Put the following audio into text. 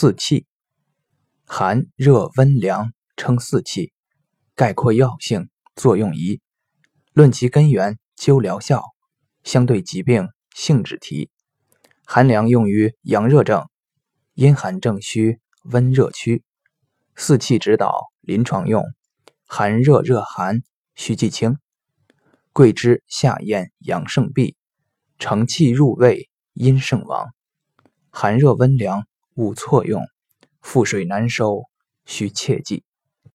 四气，寒、热、温、凉称四气，概括药性、作用仪，论其根源、灸疗效，相对疾病性质题。寒凉用于阳热症，阴寒症需温热区。四气指导临床用，寒热热寒需记清。桂枝下咽阳盛闭，承气入胃阴盛亡。寒热温凉勿错用，覆水难收需切记。